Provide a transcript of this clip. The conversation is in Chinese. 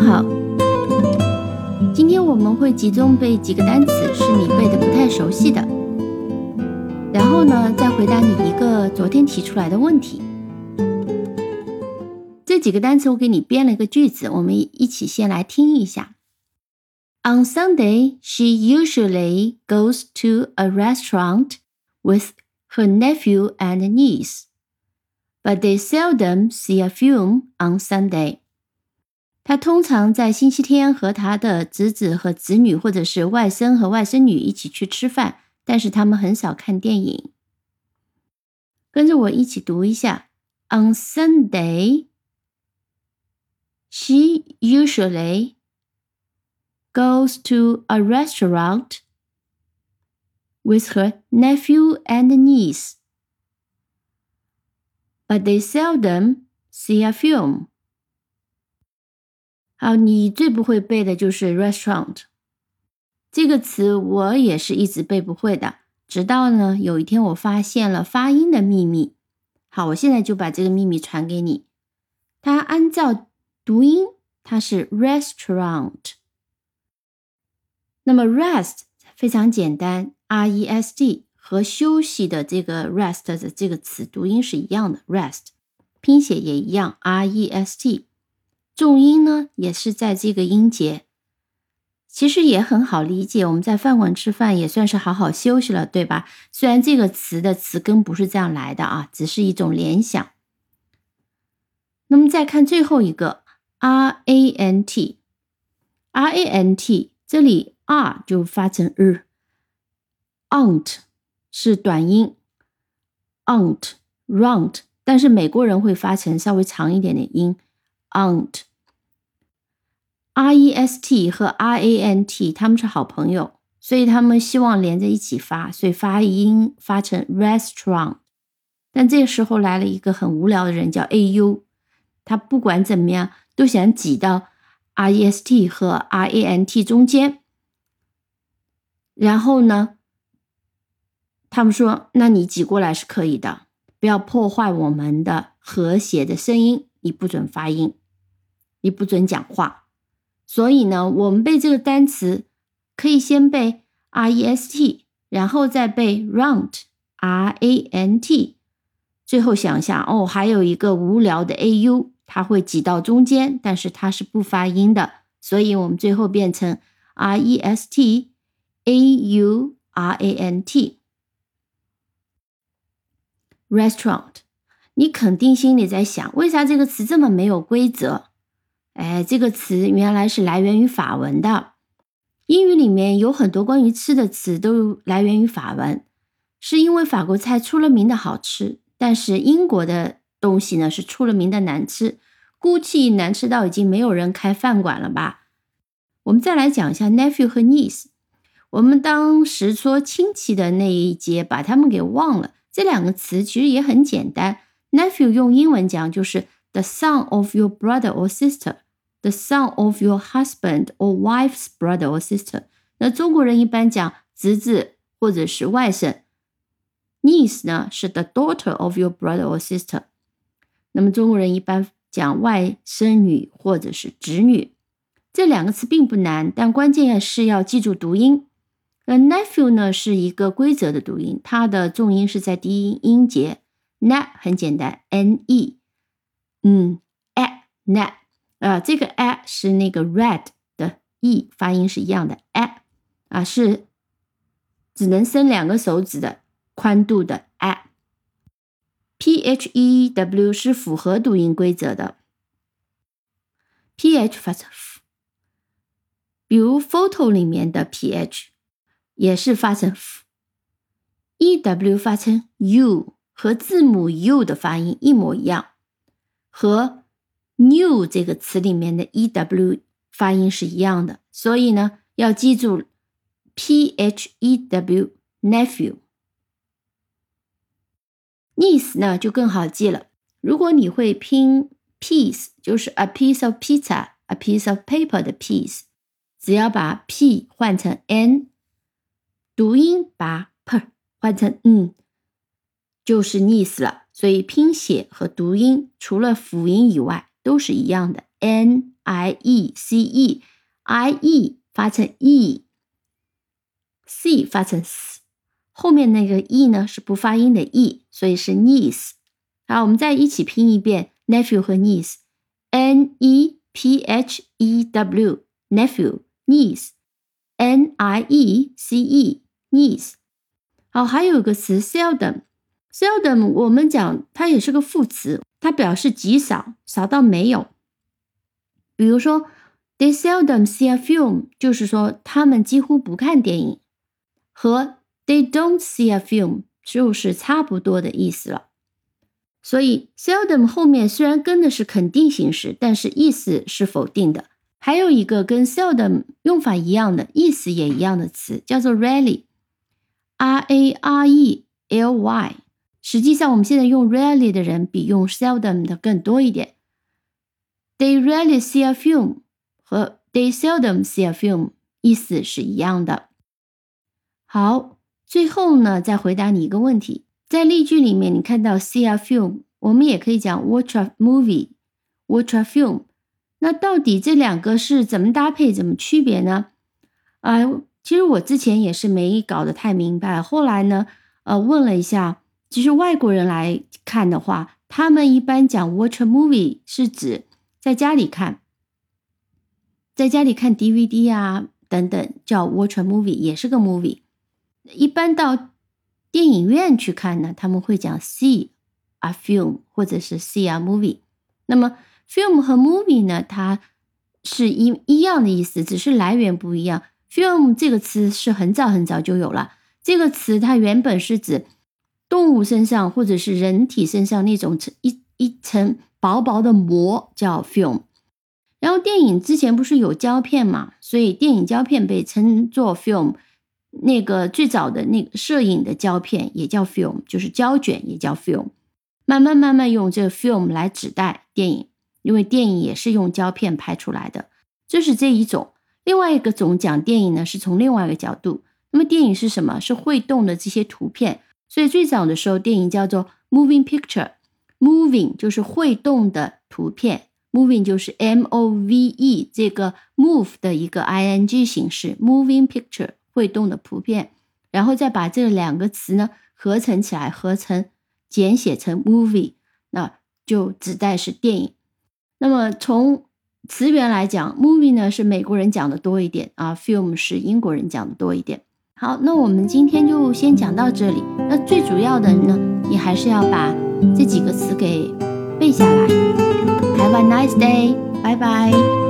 好，今天我们会集中背几个单词，是你背的不太熟悉的，然后呢，再回答你一个昨天提出来的问题。这几个单词我给你编了一个句子，我们一起先来听一下。On Sunday, she usually goes to a restaurant with her nephew and niece, but they seldom see a film on Sunday. 他通常在星期天和他的侄子和侄女，或者是外甥和外甥女一起去吃饭，但是他们很少看电影。跟着我一起读一下：On Sunday, she usually goes to a restaurant with her nephew and niece, but they seldom see a film. 好，你最不会背的就是 restaurant 这个词，我也是一直背不会的。直到呢，有一天我发现了发音的秘密。好，我现在就把这个秘密传给你。它按照读音，它是 restaurant。那么 rest 非常简单，r e s t 和休息的这个 rest 的这个词读音是一样的，rest 拼写也一样，r e s t。重音呢，也是在这个音节，其实也很好理解。我们在饭馆吃饭也算是好好休息了，对吧？虽然这个词的词根不是这样来的啊，只是一种联想。那么再看最后一个 r a n t，r a n t 这里 r 就发成日，aunt 是短音，aunt，round，但是美国人会发成稍微长一点的音，aunt。R e s t 和 r a n t 他们是好朋友，所以他们希望连在一起发，所以发音发成 restaurant。但这时候来了一个很无聊的人，叫 a u，他不管怎么样都想挤到 r e s t 和 r a n t 中间。然后呢，他们说：“那你挤过来是可以的，不要破坏我们的和谐的声音，你不准发音。”你不准讲话，所以呢，我们背这个单词可以先背 r e s t，然后再背 rant r a n t，最后想想哦，还有一个无聊的 a u，它会挤到中间，但是它是不发音的，所以我们最后变成 r e s t a u r a n t restaurant。你肯定心里在想，为啥这个词这么没有规则？哎，这个词原来是来源于法文的。英语里面有很多关于吃的词都来源于法文，是因为法国菜出了名的好吃，但是英国的东西呢是出了名的难吃，估计难吃到已经没有人开饭馆了吧。我们再来讲一下 nephew 和 niece。我们当时说亲戚的那一节把他们给忘了，这两个词其实也很简单。nephew 用英文讲就是 the son of your brother or sister。The son of your husband or wife's brother or sister。那中国人一般讲侄子或者是外甥。Niece 呢是 the daughter of your brother or sister。那么中国人一般讲外甥女或者是侄女。这两个词并不难，但关键是要记住读音。那 nephew 呢是一个规则的读音，它的重音是在第一音节。ne 很简单，n e，嗯，a ne。啊，这个 a 是那个 red 的 e 发音是一样的 a 啊，是只能伸两个手指的宽度的 a。p h e w 是符合读音规则的，p h 发成 f，比如 photo 里面的 p h 也是发成 f，e w 发成 u，和字母 u 的发音一模一样，和。New 这个词里面的 e w 发音是一样的，所以呢，要记住 p h e w nephew。niece 呢就更好记了。如果你会拼 piece，就是 a piece of pizza，a piece of paper 的 piece，只要把 p 换成 n，读音把 p 换成 n，就是 niece 了。所以拼写和读音除了辅音以外，都是一样的，n I E C E，I E 发成 E，C 发成 S，后面那个 E 呢是不发音的 E，所以是 niece。好，我们再一起拼一遍 nephew 和 niece，N E P H E W，nephew niece，N I E C E niece。好，还有个词 seldom，seldom 我们讲它也是个副词，它表示极少，少到没有。比如说，they seldom see a film，就是说他们几乎不看电影，和 they don't see a film 就是差不多的意思了。所以 seldom 后面虽然跟的是肯定形式，但是意思是否定的。还有一个跟 seldom 用法一样的意思也一样的词，叫做 rarely，r a r e l y。实际上我们现在用 rarely 的人比用 seldom 的更多一点。They rarely see a film 和 They seldom see a film 意思是一样的。好，最后呢，再回答你一个问题：在例句里面，你看到 see a film，我们也可以讲 watch a movie，watch a film。那到底这两个是怎么搭配、怎么区别呢？啊，其实我之前也是没搞得太明白。后来呢，呃，问了一下，其实外国人来看的话，他们一般讲 watch a movie 是指。在家里看，在家里看 DVD 啊等等，叫 watch a movie，也是个 movie。一般到电影院去看呢，他们会讲 see a film 或者是 see a movie。那么 film 和 movie 呢，它是一一样的意思，只是来源不一样。film 这个词是很早很早就有了，这个词它原本是指动物身上或者是人体身上那种一一层。薄薄的膜叫 film，然后电影之前不是有胶片嘛，所以电影胶片被称作 film。那个最早的那个摄影的胶片也叫 film，就是胶卷也叫 film。慢慢慢慢用这个 film 来指代电影，因为电影也是用胶片拍出来的。这是这一种。另外一个总讲电影呢，是从另外一个角度。那么电影是什么？是会动的这些图片。所以最早的时候，电影叫做 moving picture。Moving 就是会动的图片，Moving 就是 M O V E 这个 move 的一个 I N G 形式，Moving picture 会动的图片，然后再把这两个词呢合成起来，合成简写成 movie，那就指代是电影。那么从词源来讲，movie 呢是美国人讲的多一点啊，film 是英国人讲的多一点。好，那我们今天就先讲到这里。那最主要的呢，你还是要把。这几个词给背下来。Have a nice day，拜拜。